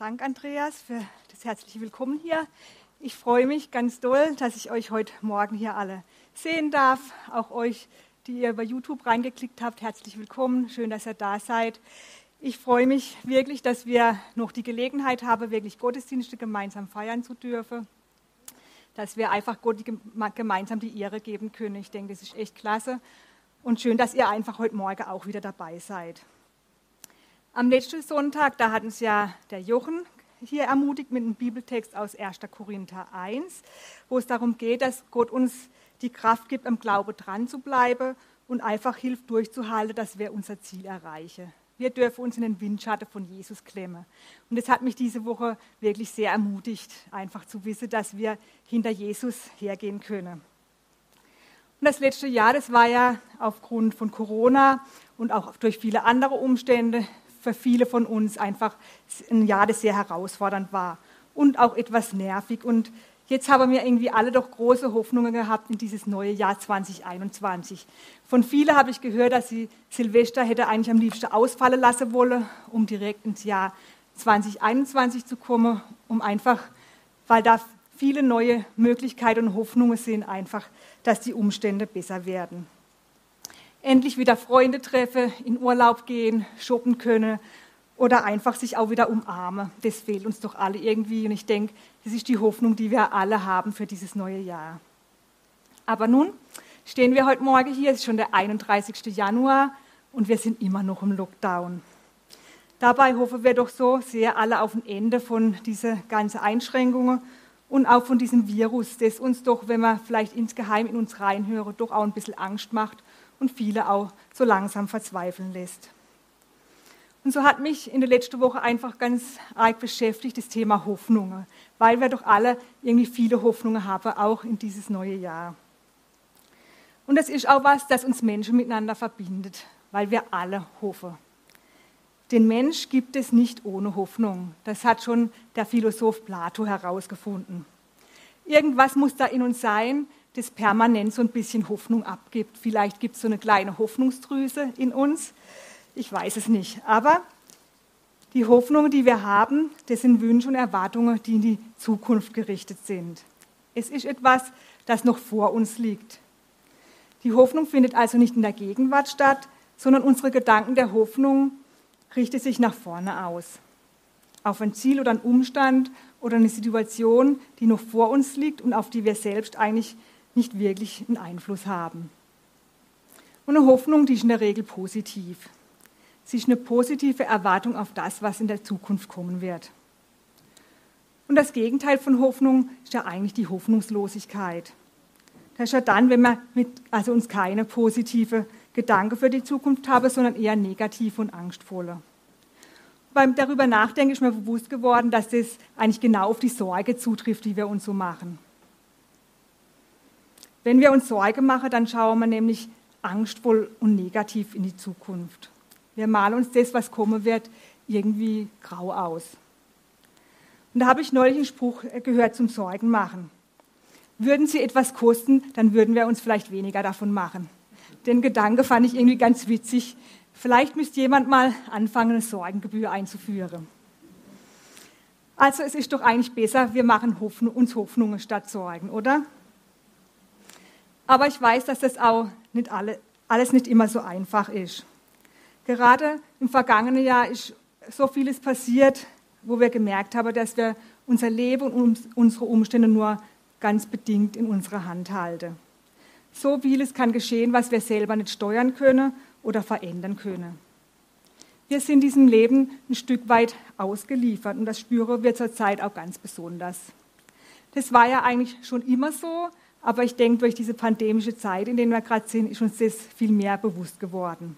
Dank, Andreas, für das herzliche Willkommen hier. Ich freue mich ganz doll, dass ich euch heute Morgen hier alle sehen darf. Auch euch, die ihr über YouTube reingeklickt habt, herzlich willkommen. Schön, dass ihr da seid. Ich freue mich wirklich, dass wir noch die Gelegenheit haben, wirklich Gottesdienste gemeinsam feiern zu dürfen. Dass wir einfach Gott gemeinsam die Ehre geben können. Ich denke, das ist echt klasse. Und schön, dass ihr einfach heute Morgen auch wieder dabei seid. Am letzten Sonntag, da hat uns ja der Jochen hier ermutigt mit einem Bibeltext aus 1. Korinther 1, wo es darum geht, dass Gott uns die Kraft gibt, am Glaube dran zu bleiben und einfach hilft durchzuhalten, dass wir unser Ziel erreichen. Wir dürfen uns in den Windschatten von Jesus klemmen. Und das hat mich diese Woche wirklich sehr ermutigt, einfach zu wissen, dass wir hinter Jesus hergehen können. Und das letzte Jahr, das war ja aufgrund von Corona und auch durch viele andere Umstände für viele von uns einfach ein Jahr, das sehr herausfordernd war und auch etwas nervig. Und jetzt haben wir irgendwie alle doch große Hoffnungen gehabt in dieses neue Jahr 2021. Von vielen habe ich gehört, dass sie Silvester hätte eigentlich am liebsten ausfallen lassen wollen, um direkt ins Jahr 2021 zu kommen, um einfach, weil da viele neue Möglichkeiten und Hoffnungen sind, einfach, dass die Umstände besser werden endlich wieder Freunde treffe, in Urlaub gehen, shoppen können oder einfach sich auch wieder umarmen. Das fehlt uns doch alle irgendwie und ich denke, das ist die Hoffnung, die wir alle haben für dieses neue Jahr. Aber nun stehen wir heute Morgen hier, es ist schon der 31. Januar und wir sind immer noch im Lockdown. Dabei hoffen wir doch so sehr alle auf ein Ende von diesen ganzen Einschränkungen und auch von diesem Virus, das uns doch, wenn wir vielleicht insgeheim in uns reinhören, doch auch ein bisschen Angst macht und viele auch so langsam verzweifeln lässt. Und so hat mich in der letzten Woche einfach ganz arg beschäftigt das Thema Hoffnungen, weil wir doch alle irgendwie viele Hoffnungen haben, auch in dieses neue Jahr. Und das ist auch was, das uns Menschen miteinander verbindet, weil wir alle hoffen. Den Mensch gibt es nicht ohne Hoffnung. Das hat schon der Philosoph Plato herausgefunden. Irgendwas muss da in uns sein, das permanent so ein bisschen Hoffnung abgibt. Vielleicht gibt es so eine kleine Hoffnungsdrüse in uns. Ich weiß es nicht. Aber die Hoffnungen, die wir haben, das sind Wünsche und Erwartungen, die in die Zukunft gerichtet sind. Es ist etwas, das noch vor uns liegt. Die Hoffnung findet also nicht in der Gegenwart statt, sondern unsere Gedanken der Hoffnung richten sich nach vorne aus. Auf ein Ziel oder einen Umstand oder eine Situation, die noch vor uns liegt und auf die wir selbst eigentlich nicht wirklich einen Einfluss haben. Und eine Hoffnung, die ist in der Regel positiv. Sie ist eine positive Erwartung auf das, was in der Zukunft kommen wird. Und das Gegenteil von Hoffnung ist ja eigentlich die Hoffnungslosigkeit. Das ist ja dann, wenn wir mit, also uns keine positive Gedanken für die Zukunft haben, sondern eher negative und angstvolle. Beim darüber nachdenken ist mir bewusst geworden, dass das eigentlich genau auf die Sorge zutrifft, die wir uns so machen. Wenn wir uns Sorge machen, dann schauen wir nämlich angstvoll und negativ in die Zukunft. Wir malen uns das, was kommen wird, irgendwie grau aus. Und da habe ich neulich einen Spruch gehört zum Sorgen machen. Würden sie etwas kosten, dann würden wir uns vielleicht weniger davon machen. Den Gedanke fand ich irgendwie ganz witzig. Vielleicht müsste jemand mal anfangen, eine Sorgengebühr einzuführen. Also es ist doch eigentlich besser, wir machen uns Hoffnungen statt Sorgen, oder? Aber ich weiß, dass das auch nicht alle, alles nicht immer so einfach ist. Gerade im vergangenen Jahr ist so vieles passiert, wo wir gemerkt haben, dass wir unser Leben und unsere Umstände nur ganz bedingt in unserer Hand halten. So vieles kann geschehen, was wir selber nicht steuern können oder verändern können. Wir sind diesem Leben ein Stück weit ausgeliefert und das spüren wir zurzeit auch ganz besonders. Das war ja eigentlich schon immer so, aber ich denke, durch diese pandemische Zeit, in der wir gerade sind, ist uns das viel mehr bewusst geworden.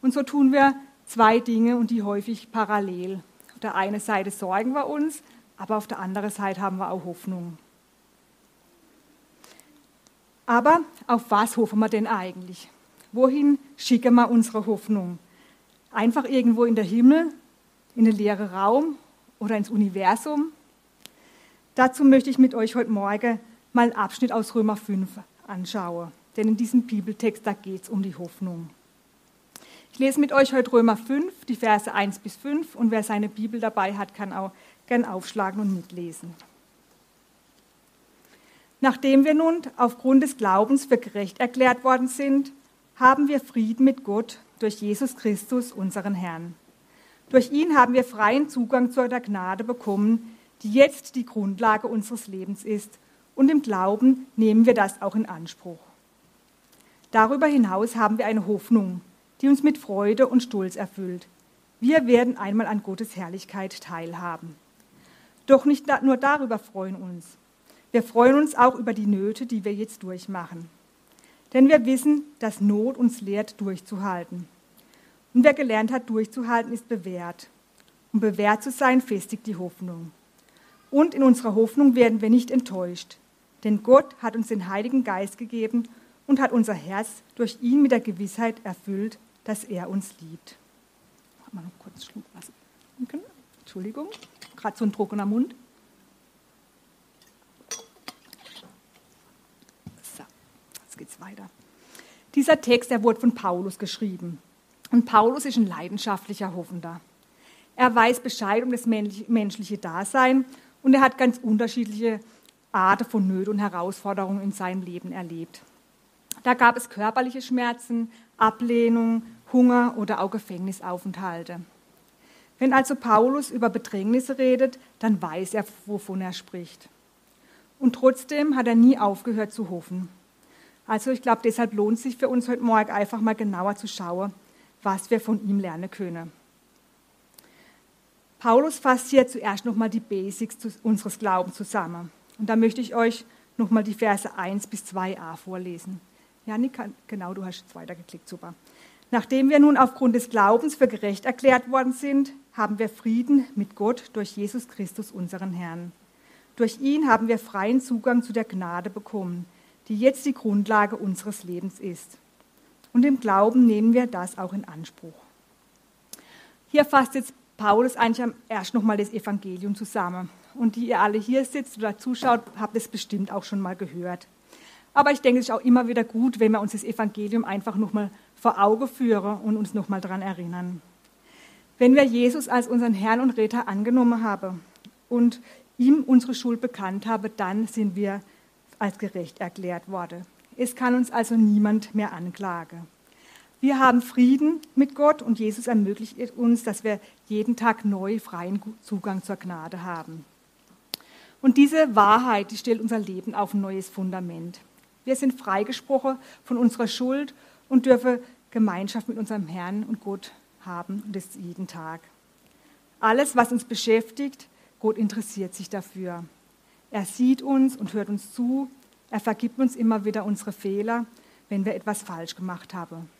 Und so tun wir zwei Dinge und die häufig parallel. Auf der einen Seite sorgen wir uns, aber auf der anderen Seite haben wir auch Hoffnung. Aber auf was hoffen wir denn eigentlich? Wohin schicken wir unsere Hoffnung? Einfach irgendwo in der Himmel, in den leeren Raum oder ins Universum? Dazu möchte ich mit euch heute Morgen mal einen Abschnitt aus Römer 5 anschaue. Denn in diesem Bibeltext, da geht es um die Hoffnung. Ich lese mit euch heute Römer 5, die Verse 1 bis 5 und wer seine Bibel dabei hat, kann auch gern aufschlagen und mitlesen. Nachdem wir nun aufgrund des Glaubens für gerecht erklärt worden sind, haben wir Frieden mit Gott durch Jesus Christus, unseren Herrn. Durch ihn haben wir freien Zugang zu der Gnade bekommen, die jetzt die Grundlage unseres Lebens ist, und im Glauben nehmen wir das auch in Anspruch. Darüber hinaus haben wir eine Hoffnung, die uns mit Freude und Stolz erfüllt. Wir werden einmal an Gottes Herrlichkeit teilhaben. Doch nicht nur darüber freuen uns. Wir freuen uns auch über die Nöte, die wir jetzt durchmachen. Denn wir wissen, dass Not uns lehrt, durchzuhalten. Und wer gelernt hat, durchzuhalten, ist bewährt. Um bewährt zu sein, festigt die Hoffnung. Und in unserer Hoffnung werden wir nicht enttäuscht. Denn Gott hat uns den Heiligen Geist gegeben und hat unser Herz durch ihn mit der Gewissheit erfüllt, dass er uns liebt. Mal noch kurz Schluck Wasser. Entschuldigung, gerade so ein trockener Mund. Jetzt geht's weiter. Dieser Text, der wurde von Paulus geschrieben. Und Paulus ist ein leidenschaftlicher Hoffender. Er weiß Bescheid um das menschliche Dasein und er hat ganz unterschiedliche Arten von Nöten und Herausforderungen in seinem Leben erlebt. Da gab es körperliche Schmerzen, Ablehnung, Hunger oder auch Gefängnisaufenthalte. Wenn also Paulus über Bedrängnisse redet, dann weiß er, wovon er spricht. Und trotzdem hat er nie aufgehört zu hoffen. Also ich glaube, deshalb lohnt sich für uns heute Morgen einfach mal genauer zu schauen, was wir von ihm lernen können. Paulus fasst hier zuerst nochmal die Basics unseres Glaubens zusammen. Und da möchte ich euch nochmal die Verse 1 bis 2a vorlesen. Janik, genau, du hast jetzt weitergeklickt, super. Nachdem wir nun aufgrund des Glaubens für gerecht erklärt worden sind, haben wir Frieden mit Gott durch Jesus Christus, unseren Herrn. Durch ihn haben wir freien Zugang zu der Gnade bekommen die jetzt die Grundlage unseres Lebens ist. Und im Glauben nehmen wir das auch in Anspruch. Hier fasst jetzt Paulus eigentlich erst nochmal das Evangelium zusammen. Und die ihr alle hier sitzt oder zuschaut, habt es bestimmt auch schon mal gehört. Aber ich denke, es ist auch immer wieder gut, wenn wir uns das Evangelium einfach nochmal vor Augen führen und uns nochmal daran erinnern. Wenn wir Jesus als unseren Herrn und Retter angenommen haben und ihm unsere Schuld bekannt haben, dann sind wir als gerecht erklärt wurde. Es kann uns also niemand mehr anklagen. Wir haben Frieden mit Gott und Jesus ermöglicht uns, dass wir jeden Tag neu freien Zugang zur Gnade haben. Und diese Wahrheit, die stellt unser Leben auf ein neues Fundament. Wir sind freigesprochen von unserer Schuld und dürfen Gemeinschaft mit unserem Herrn und Gott haben und das jeden Tag. Alles, was uns beschäftigt, Gott interessiert sich dafür. Er sieht uns und hört uns zu. Er vergibt uns immer wieder unsere Fehler, wenn wir etwas falsch gemacht haben.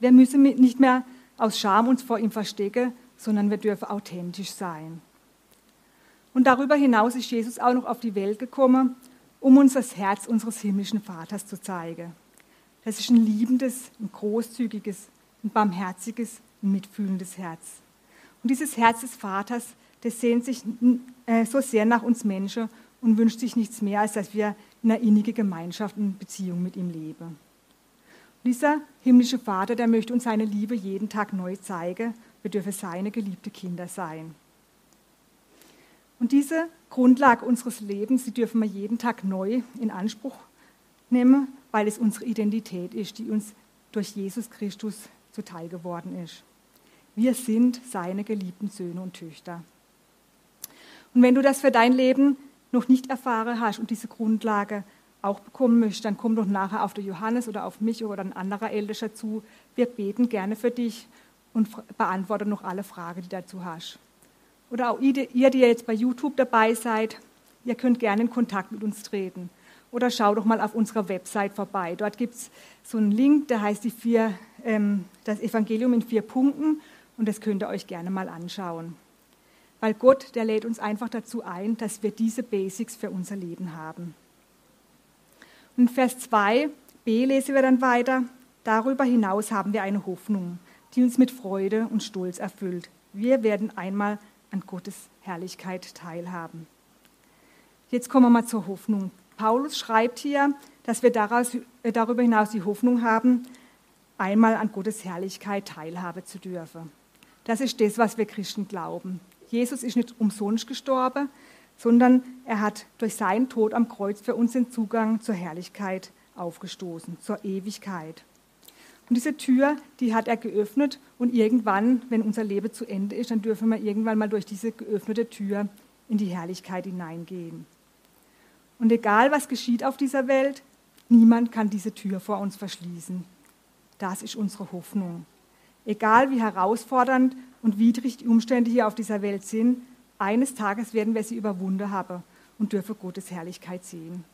Wir müssen nicht mehr aus Scham uns vor ihm verstecken, sondern wir dürfen authentisch sein. Und darüber hinaus ist Jesus auch noch auf die Welt gekommen, um uns das Herz unseres himmlischen Vaters zu zeigen. Das ist ein liebendes, ein großzügiges, ein barmherziges, ein mitfühlendes Herz. Und dieses Herz des Vaters, das sehnt sich äh, so sehr nach uns Menschen und wünscht sich nichts mehr, als dass wir in einer innigen Gemeinschaft und Beziehung mit ihm leben. Und dieser himmlische Vater, der möchte uns seine Liebe jeden Tag neu zeigen. Wir dürfen seine geliebte Kinder sein. Und diese Grundlage unseres Lebens, die dürfen wir jeden Tag neu in Anspruch nehmen, weil es unsere Identität ist, die uns durch Jesus Christus zuteil geworden ist. Wir sind seine geliebten Söhne und Töchter. Und wenn du das für dein Leben noch nicht erfahren hast und diese Grundlage auch bekommen möchtest, dann komm doch nachher auf den Johannes oder auf mich oder ein anderer Ältester zu. Wir beten gerne für dich und beantworten noch alle Fragen, die du dazu hast. Oder auch ihr, die jetzt bei YouTube dabei seid, ihr könnt gerne in Kontakt mit uns treten. Oder schau doch mal auf unserer Website vorbei. Dort gibt es so einen Link, der heißt die vier, ähm, das Evangelium in vier Punkten und das könnt ihr euch gerne mal anschauen. Weil Gott, der lädt uns einfach dazu ein, dass wir diese Basics für unser Leben haben. Und Vers 2b lesen wir dann weiter. Darüber hinaus haben wir eine Hoffnung, die uns mit Freude und Stolz erfüllt. Wir werden einmal an Gottes Herrlichkeit teilhaben. Jetzt kommen wir mal zur Hoffnung. Paulus schreibt hier, dass wir daraus, äh, darüber hinaus die Hoffnung haben, einmal an Gottes Herrlichkeit teilhaben zu dürfen. Das ist das, was wir Christen glauben. Jesus ist nicht umsonst gestorben, sondern er hat durch seinen Tod am Kreuz für uns den Zugang zur Herrlichkeit aufgestoßen, zur Ewigkeit. Und diese Tür, die hat er geöffnet und irgendwann, wenn unser Leben zu Ende ist, dann dürfen wir irgendwann mal durch diese geöffnete Tür in die Herrlichkeit hineingehen. Und egal, was geschieht auf dieser Welt, niemand kann diese Tür vor uns verschließen. Das ist unsere Hoffnung. Egal wie herausfordernd und widrig die Umstände hier auf dieser Welt sind, eines Tages werden wir sie überwunden haben und dürfen Gottes Herrlichkeit sehen.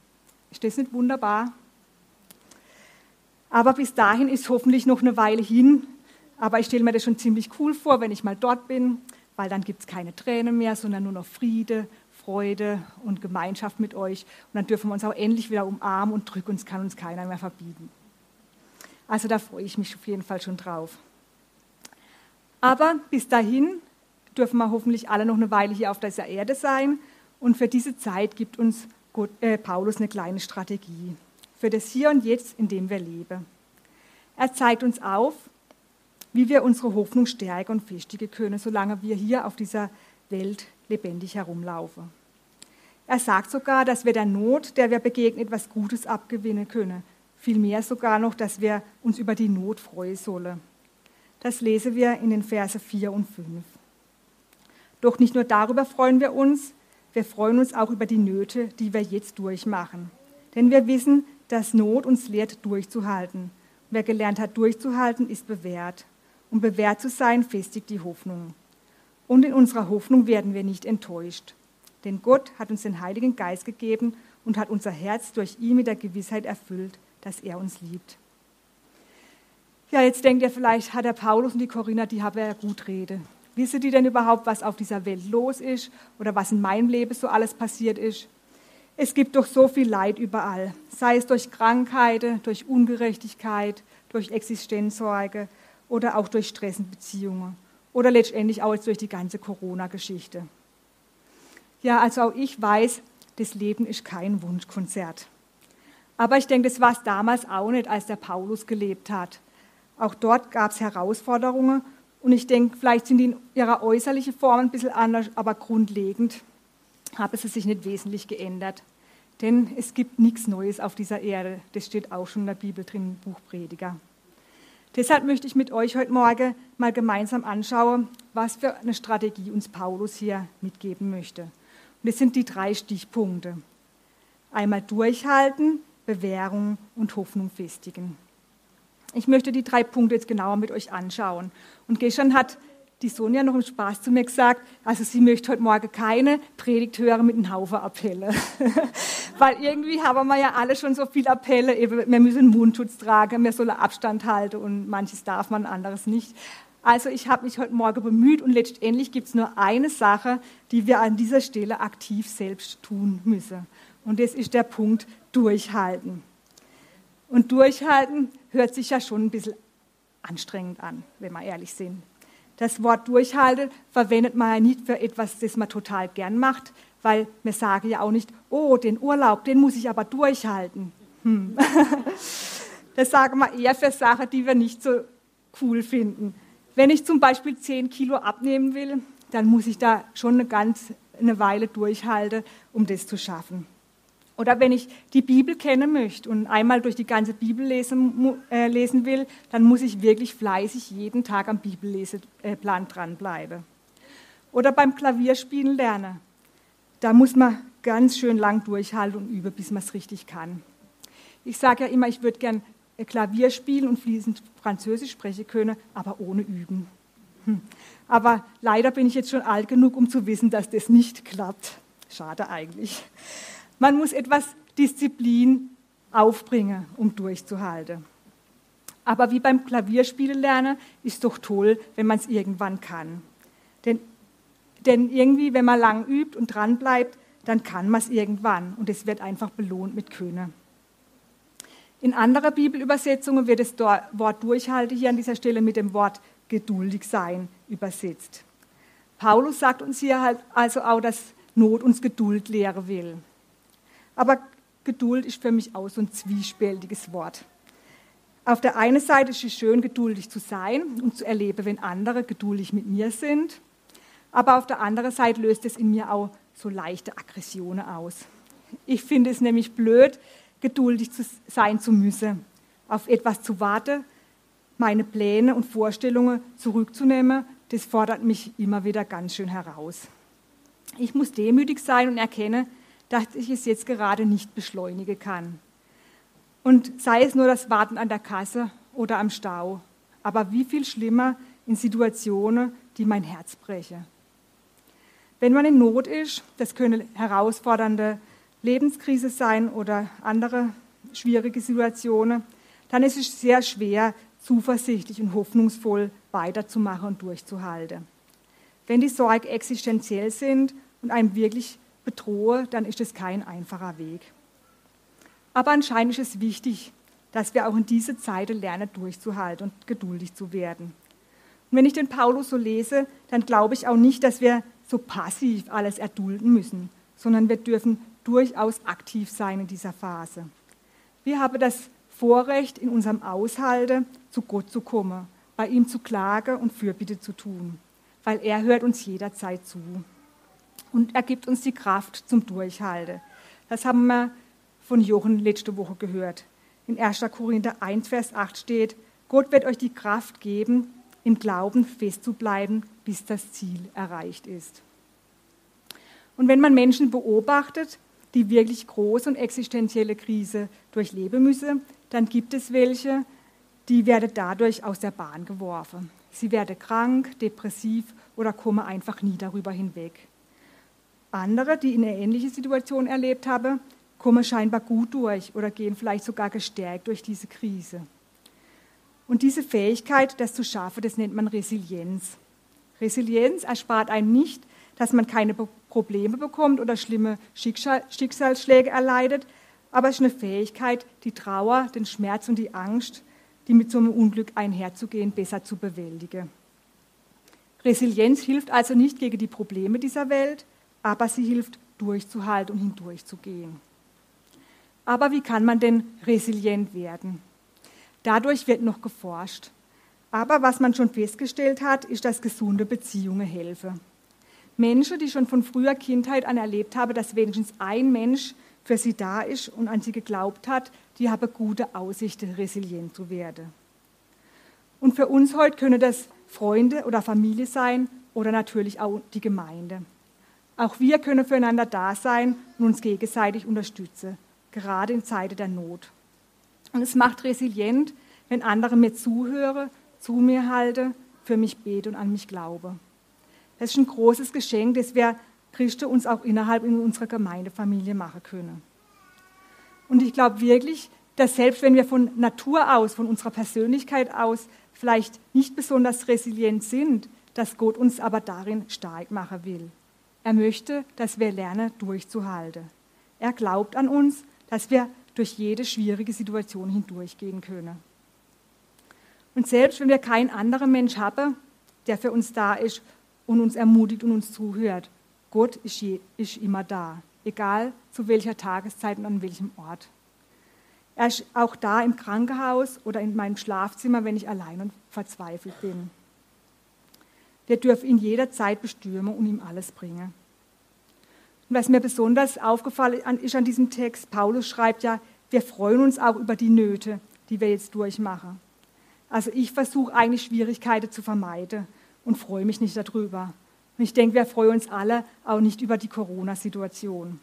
Ist das nicht wunderbar? Aber bis dahin ist hoffentlich noch eine Weile hin. Aber ich stelle mir das schon ziemlich cool vor, wenn ich mal dort bin, weil dann gibt es keine Tränen mehr, sondern nur noch Friede, Freude und Gemeinschaft mit euch. Und dann dürfen wir uns auch endlich wieder umarmen und drücken, uns kann uns keiner mehr verbieten. Also da freue ich mich auf jeden Fall schon drauf. Aber bis dahin dürfen wir hoffentlich alle noch eine Weile hier auf dieser Erde sein. Und für diese Zeit gibt uns äh, Paulus eine kleine Strategie für das Hier und Jetzt, in dem wir leben. Er zeigt uns auf, wie wir unsere Hoffnung stärken und festigen können, solange wir hier auf dieser Welt lebendig herumlaufen. Er sagt sogar, dass wir der Not, der wir begegnen, etwas Gutes abgewinnen können. Vielmehr sogar noch, dass wir uns über die Not freuen sollen. Das lesen wir in den Verse 4 und 5. Doch nicht nur darüber freuen wir uns, wir freuen uns auch über die Nöte, die wir jetzt durchmachen. Denn wir wissen, dass Not uns lehrt, durchzuhalten. Wer gelernt hat, durchzuhalten, ist bewährt. Um bewährt zu sein, festigt die Hoffnung. Und in unserer Hoffnung werden wir nicht enttäuscht. Denn Gott hat uns den Heiligen Geist gegeben und hat unser Herz durch ihn mit der Gewissheit erfüllt, dass er uns liebt. Ja, jetzt denkt ihr vielleicht, hat der Paulus und die Corinna, die haben ja gut Rede. Wissen die denn überhaupt, was auf dieser Welt los ist oder was in meinem Leben so alles passiert ist? Es gibt doch so viel Leid überall, sei es durch Krankheiten, durch Ungerechtigkeit, durch Existenzsorge oder auch durch Stress in Beziehungen oder letztendlich auch jetzt durch die ganze Corona-Geschichte. Ja, also auch ich weiß, das Leben ist kein Wunschkonzert. Aber ich denke, das war es damals auch nicht, als der Paulus gelebt hat. Auch dort gab es Herausforderungen und ich denke, vielleicht sind die in ihrer äußerlichen Form ein bisschen anders, aber grundlegend haben sie sich nicht wesentlich geändert. Denn es gibt nichts Neues auf dieser Erde. Das steht auch schon in der Bibel drin, Buch Prediger. Deshalb möchte ich mit euch heute Morgen mal gemeinsam anschauen, was für eine Strategie uns Paulus hier mitgeben möchte. Und das sind die drei Stichpunkte. Einmal durchhalten, Bewährung und Hoffnung festigen. Ich möchte die drei Punkte jetzt genauer mit euch anschauen. Und gestern hat die Sonja noch im Spaß zu mir gesagt, also sie möchte heute Morgen keine Predigt hören mit einem Haufen Appelle. Weil irgendwie haben wir ja alle schon so viele Appelle, wir müssen Mundschutz tragen, wir sollen Abstand halten und manches darf man, anderes nicht. Also ich habe mich heute Morgen bemüht und letztendlich gibt es nur eine Sache, die wir an dieser Stelle aktiv selbst tun müssen. Und das ist der Punkt durchhalten. Und durchhalten hört sich ja schon ein bisschen anstrengend an, wenn wir ehrlich sind. Das Wort durchhalten verwendet man ja nicht für etwas, das man total gern macht, weil wir sagen ja auch nicht, oh, den Urlaub, den muss ich aber durchhalten. Hm. Das sagen wir eher für Sachen, die wir nicht so cool finden. Wenn ich zum Beispiel 10 Kilo abnehmen will, dann muss ich da schon eine ganz eine Weile durchhalten, um das zu schaffen. Oder wenn ich die Bibel kennen möchte und einmal durch die ganze Bibel lesen, äh, lesen will, dann muss ich wirklich fleißig jeden Tag am Bibelleseplan dranbleiben. Oder beim Klavierspielen lernen. Da muss man ganz schön lang durchhalten und üben, bis man es richtig kann. Ich sage ja immer, ich würde gern äh, Klavier spielen und fließend Französisch sprechen können, aber ohne Üben. Hm. Aber leider bin ich jetzt schon alt genug, um zu wissen, dass das nicht klappt. Schade eigentlich. Man muss etwas Disziplin aufbringen, um durchzuhalten. Aber wie beim Klavierspielen lernen, ist doch toll, wenn man es irgendwann kann. Denn, denn irgendwie, wenn man lang übt und dran bleibt, dann kann man es irgendwann und es wird einfach belohnt mit Können. In anderer Bibelübersetzungen wird das Wort Durchhalte hier an dieser Stelle mit dem Wort geduldig sein übersetzt. Paulus sagt uns hier halt also auch, dass Not uns Geduld lehren will. Aber Geduld ist für mich auch so ein zwiespältiges Wort. Auf der einen Seite ist es schön, geduldig zu sein und zu erleben, wenn andere geduldig mit mir sind. Aber auf der anderen Seite löst es in mir auch so leichte Aggressionen aus. Ich finde es nämlich blöd, geduldig zu sein zu müssen, auf etwas zu warten, meine Pläne und Vorstellungen zurückzunehmen, das fordert mich immer wieder ganz schön heraus. Ich muss demütig sein und erkenne, dass ich es jetzt gerade nicht beschleunigen kann. Und sei es nur das Warten an der Kasse oder am Stau, aber wie viel schlimmer in Situationen, die mein Herz brechen. Wenn man in Not ist, das können herausfordernde Lebenskrise sein oder andere schwierige Situationen, dann ist es sehr schwer, zuversichtlich und hoffnungsvoll weiterzumachen und durchzuhalten. Wenn die Sorgen existenziell sind und einem wirklich bedrohe, dann ist es kein einfacher Weg. Aber anscheinend ist es wichtig, dass wir auch in dieser Zeit lernen, durchzuhalten und geduldig zu werden. Und wenn ich den Paulus so lese, dann glaube ich auch nicht, dass wir so passiv alles erdulden müssen, sondern wir dürfen durchaus aktiv sein in dieser Phase. Wir haben das Vorrecht, in unserem Aushalte zu Gott zu kommen, bei ihm zu klagen und Fürbitte zu tun, weil er hört uns jederzeit zu. Und er gibt uns die Kraft zum Durchhalten. Das haben wir von Jochen letzte Woche gehört. In 1. Korinther 1, Vers 8 steht, Gott wird euch die Kraft geben, im Glauben festzubleiben, bis das Ziel erreicht ist. Und wenn man Menschen beobachtet, die wirklich große und existenzielle Krise durchleben müssen, dann gibt es welche, die werden dadurch aus der Bahn geworfen. Sie werden krank, depressiv oder kommen einfach nie darüber hinweg. Andere, die eine ähnliche Situation erlebt haben, kommen scheinbar gut durch oder gehen vielleicht sogar gestärkt durch diese Krise. Und diese Fähigkeit, das zu schaffen, das nennt man Resilienz. Resilienz erspart einem nicht, dass man keine Probleme bekommt oder schlimme Schicksalsschläge erleidet, aber es ist eine Fähigkeit, die Trauer, den Schmerz und die Angst, die mit so einem Unglück einherzugehen, besser zu bewältigen. Resilienz hilft also nicht gegen die Probleme dieser Welt, aber sie hilft durchzuhalten und hindurchzugehen. Aber wie kann man denn resilient werden? Dadurch wird noch geforscht. Aber was man schon festgestellt hat, ist, dass gesunde Beziehungen helfen. Menschen, die schon von früher Kindheit an erlebt haben, dass wenigstens ein Mensch für sie da ist und an sie geglaubt hat, die haben gute Aussichten, resilient zu werden. Und für uns heute können das Freunde oder Familie sein oder natürlich auch die Gemeinde. Auch wir können füreinander da sein und uns gegenseitig unterstützen, gerade in Zeiten der Not. Und es macht resilient, wenn andere mir zuhören, zu mir halten, für mich beten und an mich glauben. Das ist ein großes Geschenk, das wir Christen uns auch innerhalb in unserer Gemeindefamilie machen können. Und ich glaube wirklich, dass selbst wenn wir von Natur aus, von unserer Persönlichkeit aus vielleicht nicht besonders resilient sind, dass Gott uns aber darin stark machen will. Er möchte, dass wir lernen, durchzuhalten. Er glaubt an uns, dass wir durch jede schwierige Situation hindurchgehen können. Und selbst wenn wir keinen anderen Mensch haben, der für uns da ist und uns ermutigt und uns zuhört, Gott ist, je, ist immer da, egal zu welcher Tageszeit und an welchem Ort. Er ist auch da im Krankenhaus oder in meinem Schlafzimmer, wenn ich allein und verzweifelt bin. Wir dürfen ihn jederzeit bestürmen und ihm alles bringen. Und was mir besonders aufgefallen ist an diesem Text, Paulus schreibt ja, wir freuen uns auch über die Nöte, die wir jetzt durchmachen. Also ich versuche eigentlich Schwierigkeiten zu vermeiden und freue mich nicht darüber. Und ich denke, wir freuen uns alle auch nicht über die Corona-Situation.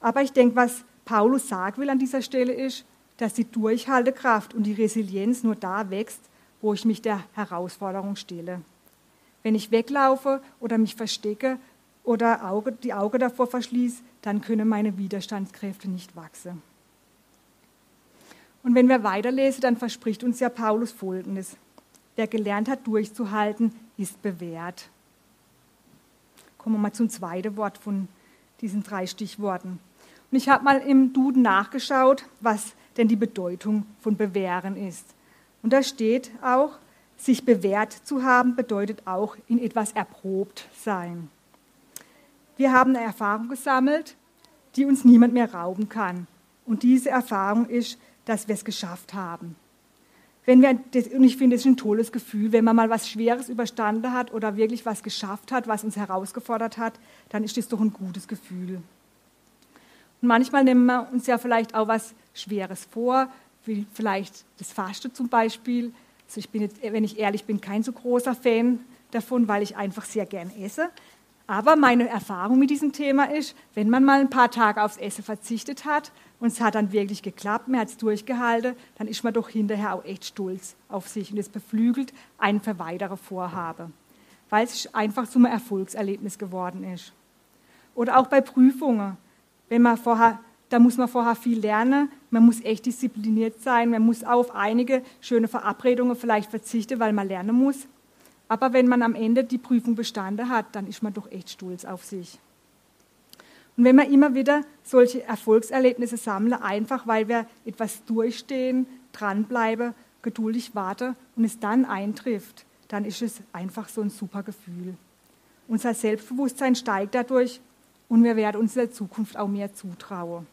Aber ich denke, was Paulus sagen will an dieser Stelle ist, dass die Durchhaltekraft und die Resilienz nur da wächst, wo ich mich der Herausforderung stelle. Wenn ich weglaufe oder mich verstecke oder die Augen davor verschließe, dann können meine Widerstandskräfte nicht wachsen. Und wenn wir weiterlesen, dann verspricht uns ja Paulus Folgendes. Wer gelernt hat, durchzuhalten, ist bewährt. Kommen wir mal zum zweiten Wort von diesen drei Stichworten. Und ich habe mal im Duden nachgeschaut, was denn die Bedeutung von bewähren ist. Und da steht auch, sich bewährt zu haben, bedeutet auch in etwas erprobt sein. Wir haben eine Erfahrung gesammelt, die uns niemand mehr rauben kann. Und diese Erfahrung ist, dass wir es geschafft haben. wenn wir und ich finde, es ist ein tolles Gefühl, wenn man mal was Schweres überstanden hat oder wirklich was geschafft hat, was uns herausgefordert hat, dann ist das doch ein gutes Gefühl. Und manchmal nehmen wir uns ja vielleicht auch was Schweres vor, wie vielleicht das Fasten zum Beispiel. Also ich bin jetzt, wenn ich ehrlich bin, kein so großer Fan davon, weil ich einfach sehr gern esse. Aber meine Erfahrung mit diesem Thema ist, wenn man mal ein paar Tage aufs Essen verzichtet hat und es hat dann wirklich geklappt, man hat es durchgehalten, dann ist man doch hinterher auch echt stolz auf sich und es beflügelt einen für weitere Vorhabe, weil es einfach zu einem Erfolgserlebnis geworden ist. Oder auch bei Prüfungen, wenn man vorher, da muss man vorher viel lernen, man muss echt diszipliniert sein, man muss auf einige schöne Verabredungen vielleicht verzichten, weil man lernen muss. Aber wenn man am Ende die Prüfung bestanden hat, dann ist man doch echt stolz auf sich. Und wenn wir immer wieder solche Erfolgserlebnisse sammeln, einfach weil wir etwas durchstehen, dranbleiben, geduldig warten und es dann eintrifft, dann ist es einfach so ein super Gefühl. Unser Selbstbewusstsein steigt dadurch und wir werden uns in der Zukunft auch mehr zutrauen.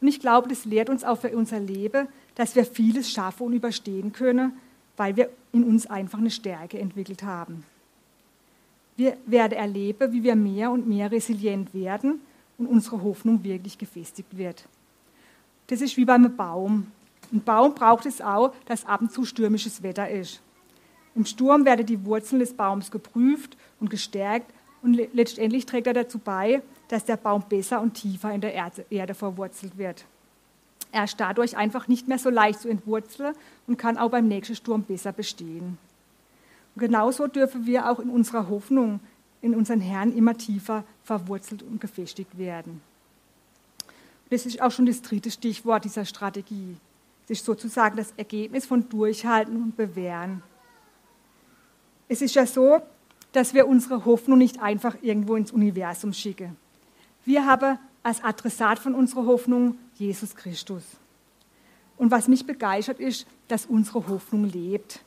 Und ich glaube, das lehrt uns auch für unser Leben, dass wir vieles schaffen und überstehen können, weil wir in uns einfach eine Stärke entwickelt haben. Wir werden erleben, wie wir mehr und mehr resilient werden und unsere Hoffnung wirklich gefestigt wird. Das ist wie beim Baum. Ein Baum braucht es auch, dass ab und zu stürmisches Wetter ist. Im Sturm werden die Wurzeln des Baums geprüft und gestärkt und letztendlich trägt er dazu bei, dass der Baum besser und tiefer in der Erde verwurzelt wird. Er ist dadurch einfach nicht mehr so leicht zu entwurzeln und kann auch beim nächsten Sturm besser bestehen. Und genauso dürfen wir auch in unserer Hoffnung in unseren Herrn immer tiefer verwurzelt und gefestigt werden. Das ist auch schon das dritte Stichwort dieser Strategie. Es ist sozusagen das Ergebnis von Durchhalten und Bewähren. Es ist ja so, dass wir unsere Hoffnung nicht einfach irgendwo ins Universum schicken. Wir haben als Adressat von unserer Hoffnung Jesus Christus. Und was mich begeistert ist, dass unsere Hoffnung lebt.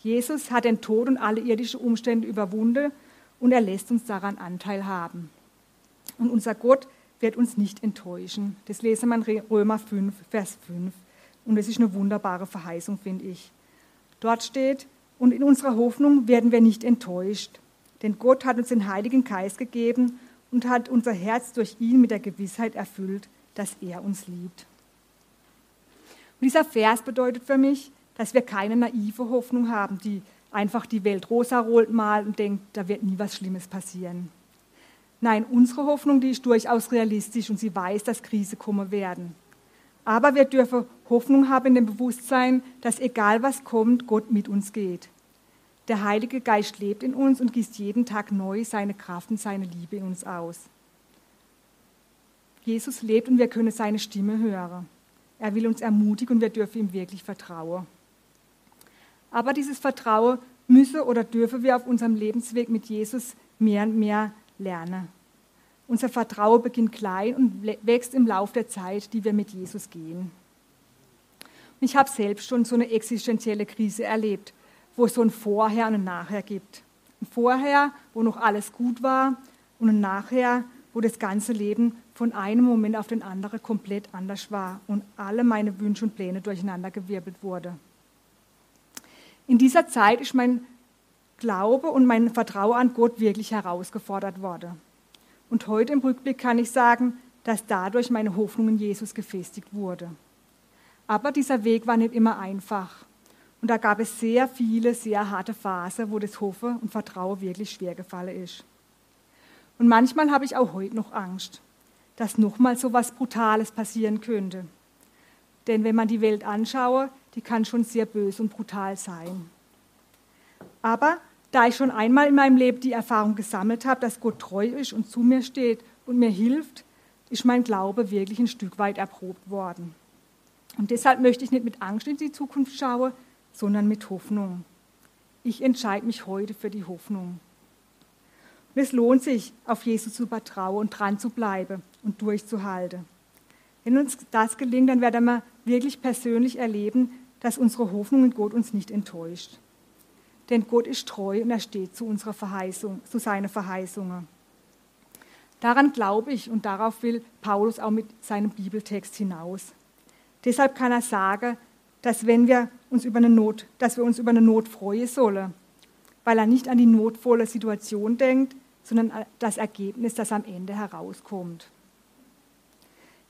Jesus hat den Tod und alle irdischen Umstände überwunden und er lässt uns daran Anteil haben. Und unser Gott wird uns nicht enttäuschen. Das lesen wir in Römer 5, Vers 5. Und das ist eine wunderbare Verheißung, finde ich. Dort steht, und in unserer Hoffnung werden wir nicht enttäuscht. Denn Gott hat uns den Heiligen Geist gegeben und hat unser Herz durch ihn mit der Gewissheit erfüllt, dass er uns liebt. Und dieser Vers bedeutet für mich, dass wir keine naive Hoffnung haben, die einfach die Welt rosa-rot malt und denkt, da wird nie was Schlimmes passieren. Nein, unsere Hoffnung, die ist durchaus realistisch und sie weiß, dass Krise kommen werden. Aber wir dürfen Hoffnung haben in dem Bewusstsein, dass egal was kommt, Gott mit uns geht. Der Heilige Geist lebt in uns und gießt jeden Tag neu seine Kraft und seine Liebe in uns aus. Jesus lebt und wir können seine Stimme hören. Er will uns ermutigen und wir dürfen ihm wirklich vertrauen. Aber dieses Vertrauen müssen oder dürfen wir auf unserem Lebensweg mit Jesus mehr und mehr lernen. Unser Vertrauen beginnt klein und wächst im Laufe der Zeit, die wir mit Jesus gehen. ich habe selbst schon so eine existenzielle Krise erlebt, wo es so ein Vorher und ein Nachher gibt. Ein Vorher, wo noch alles gut war und ein Nachher, wo das ganze Leben von einem Moment auf den anderen komplett anders war und alle meine Wünsche und Pläne durcheinandergewirbelt wurde. In dieser Zeit ist mein Glaube und mein Vertrauen an Gott wirklich herausgefordert worden. Und heute im Rückblick kann ich sagen, dass dadurch meine Hoffnung in Jesus gefestigt wurde. Aber dieser Weg war nicht immer einfach. Und da gab es sehr viele, sehr harte Phasen, wo das Hoffen und Vertrauen wirklich schwer gefallen ist. Und manchmal habe ich auch heute noch Angst, dass nochmal so etwas Brutales passieren könnte. Denn wenn man die Welt anschaue, die kann schon sehr böse und brutal sein. Aber da ich schon einmal in meinem Leben die Erfahrung gesammelt habe, dass Gott treu ist und zu mir steht und mir hilft, ist mein Glaube wirklich ein Stück weit erprobt worden. Und deshalb möchte ich nicht mit Angst in die Zukunft schauen, sondern mit Hoffnung. Ich entscheide mich heute für die Hoffnung. Es lohnt sich, auf Jesus zu vertrauen und dran zu bleiben und durchzuhalten. Wenn uns das gelingt, dann werden wir wirklich persönlich erleben, dass unsere Hoffnung in Gott uns nicht enttäuscht. Denn Gott ist treu und er steht zu unserer Verheißung, zu seinen Verheißungen. Daran glaube ich und darauf will Paulus auch mit seinem Bibeltext hinaus. Deshalb kann er sagen, dass, wenn wir uns über eine Not, dass wir uns über eine Not freuen sollen, weil er nicht an die notvolle Situation denkt, sondern das Ergebnis, das am Ende herauskommt.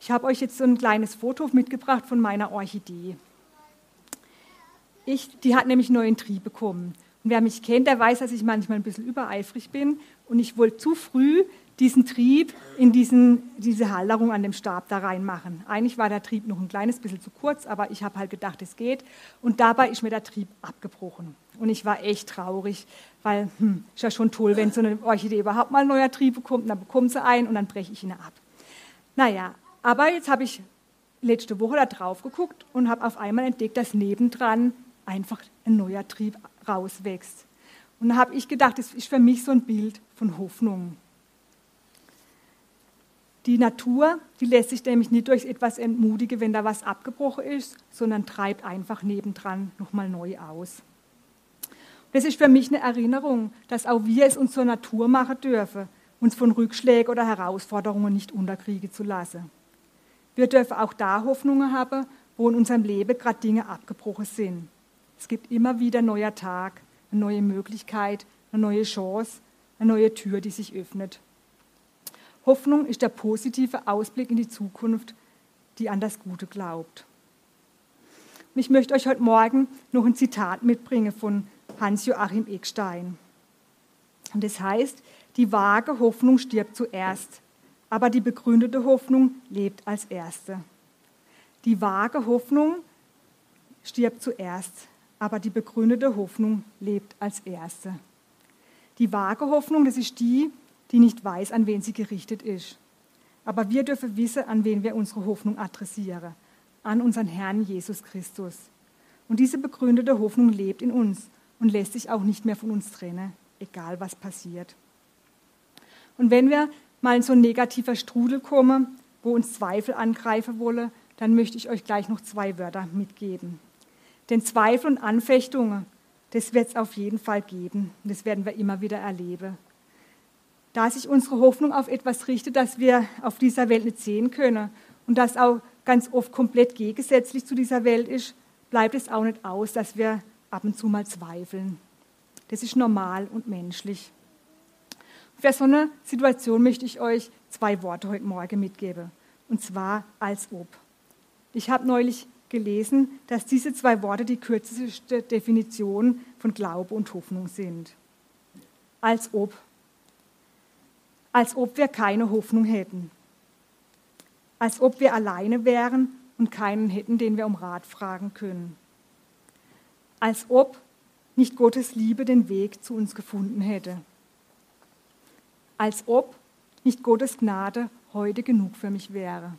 Ich habe euch jetzt so ein kleines Foto mitgebracht von meiner Orchidee. Ich, die hat nämlich neuen Trieb bekommen. Und wer mich kennt, der weiß, dass ich manchmal ein bisschen übereifrig bin. Und ich wollte zu früh diesen Trieb in diesen, diese Halterung an dem Stab da reinmachen. Eigentlich war der Trieb noch ein kleines bisschen zu kurz, aber ich habe halt gedacht, es geht. Und dabei ist mir der Trieb abgebrochen. Und ich war echt traurig, weil hm, ist ja schon toll, wenn so eine Orchidee überhaupt mal einen neuen Trieb bekommt, dann bekommt sie einen und dann breche ich ihn ab. Naja, aber jetzt habe ich letzte Woche da drauf geguckt und habe auf einmal entdeckt, dass nebendran einfach ein neuer Trieb rauswächst. Und da habe ich gedacht, das ist für mich so ein Bild von Hoffnung. Die Natur, die lässt sich nämlich nicht durch etwas entmutigen, wenn da was abgebrochen ist, sondern treibt einfach nebendran nochmal neu aus. Das ist für mich eine Erinnerung, dass auch wir es uns zur Natur machen dürfen, uns von Rückschlägen oder Herausforderungen nicht unterkriegen zu lassen. Wir dürfen auch da Hoffnungen haben, wo in unserem Leben gerade Dinge abgebrochen sind. Es gibt immer wieder ein neuer Tag, eine neue Möglichkeit, eine neue Chance, eine neue Tür, die sich öffnet. Hoffnung ist der positive Ausblick in die Zukunft, die an das Gute glaubt. Ich möchte euch heute Morgen noch ein Zitat mitbringen von Hans-Joachim Eckstein. Und das heißt, die vage Hoffnung stirbt zuerst, aber die begründete Hoffnung lebt als erste. Die vage Hoffnung stirbt zuerst, aber die begründete Hoffnung lebt als erste. Die vage Hoffnung, das ist die, die nicht weiß, an wen sie gerichtet ist. Aber wir dürfen wissen, an wen wir unsere Hoffnung adressieren. An unseren Herrn Jesus Christus. Und diese begründete Hoffnung lebt in uns und lässt sich auch nicht mehr von uns trennen, egal was passiert. Und wenn wir mal in so ein negativer Strudel kommen, wo uns Zweifel angreifen wollen, dann möchte ich euch gleich noch zwei Wörter mitgeben. Denn Zweifel und Anfechtungen, das wird es auf jeden Fall geben. Das werden wir immer wieder erleben. Da sich unsere Hoffnung auf etwas richtet, das wir auf dieser Welt nicht sehen können und das auch ganz oft komplett gegensätzlich zu dieser Welt ist, bleibt es auch nicht aus, dass wir ab und zu mal zweifeln. Das ist normal und menschlich. Für so eine Situation möchte ich euch zwei Worte heute Morgen mitgeben. Und zwar als ob. Ich habe neulich gelesen, dass diese zwei Worte die kürzeste Definition von Glaube und Hoffnung sind. Als ob. Als ob wir keine Hoffnung hätten. Als ob wir alleine wären und keinen hätten, den wir um Rat fragen können. Als ob nicht Gottes Liebe den Weg zu uns gefunden hätte. Als ob nicht Gottes Gnade heute genug für mich wäre.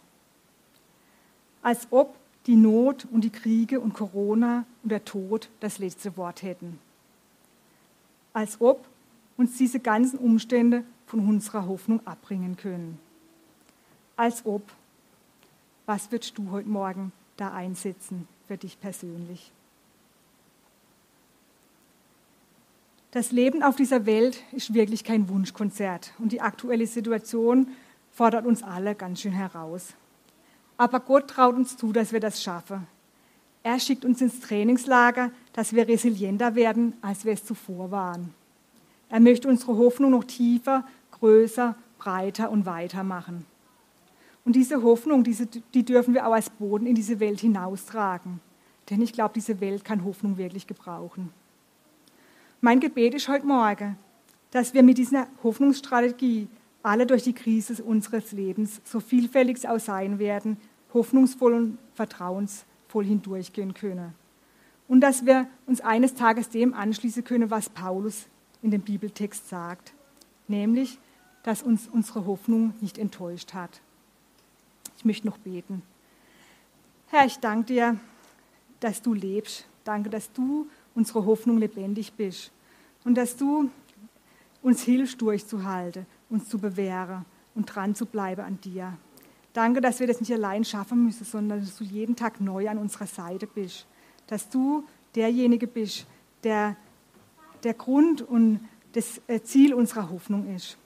Als ob die Not und die Kriege und Corona und der Tod das letzte Wort hätten. Als ob uns diese ganzen Umstände von unserer Hoffnung abbringen können. Als ob. Was würdest du heute Morgen da einsetzen für dich persönlich? Das Leben auf dieser Welt ist wirklich kein Wunschkonzert und die aktuelle Situation fordert uns alle ganz schön heraus. Aber Gott traut uns zu, dass wir das schaffen. Er schickt uns ins Trainingslager, dass wir resilienter werden, als wir es zuvor waren. Er möchte unsere Hoffnung noch tiefer, größer, breiter und weiter machen. Und diese Hoffnung, diese, die dürfen wir auch als Boden in diese Welt hinaustragen. Denn ich glaube, diese Welt kann Hoffnung wirklich gebrauchen. Mein Gebet ist heute Morgen, dass wir mit dieser Hoffnungsstrategie alle durch die Krise unseres Lebens so vielfältig es auch sein werden, hoffnungsvoll und vertrauensvoll hindurchgehen können. Und dass wir uns eines Tages dem anschließen können, was Paulus in dem Bibeltext sagt, nämlich, dass uns unsere Hoffnung nicht enttäuscht hat. Ich möchte noch beten. Herr, ich danke dir, dass du lebst. Danke, dass du unsere Hoffnung lebendig bist und dass du uns hilfst, durchzuhalten uns zu bewähren und dran zu bleiben an dir. Danke, dass wir das nicht allein schaffen müssen, sondern dass du jeden Tag neu an unserer Seite bist. Dass du derjenige bist, der der Grund und das äh, Ziel unserer Hoffnung ist.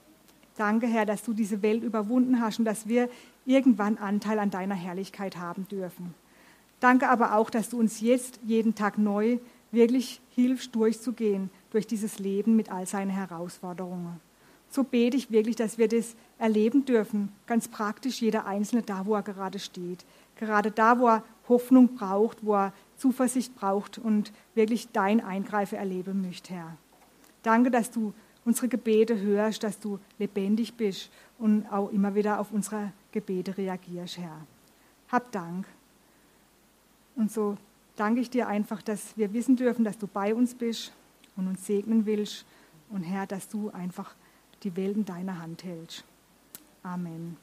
Danke, Herr, dass du diese Welt überwunden hast und dass wir irgendwann Anteil an deiner Herrlichkeit haben dürfen. Danke aber auch, dass du uns jetzt jeden Tag neu wirklich hilfst, durchzugehen durch dieses Leben mit all seinen Herausforderungen. So bete ich wirklich, dass wir das erleben dürfen, ganz praktisch jeder Einzelne da, wo er gerade steht. Gerade da, wo er Hoffnung braucht, wo er Zuversicht braucht und wirklich dein Eingreifen erleben möchte, Herr. Danke, dass du unsere Gebete hörst, dass du lebendig bist und auch immer wieder auf unsere Gebete reagierst, Herr. Hab Dank. Und so danke ich dir einfach, dass wir wissen dürfen, dass du bei uns bist und uns segnen willst. Und Herr, dass du einfach die Welt in deiner Hand hältst. Amen.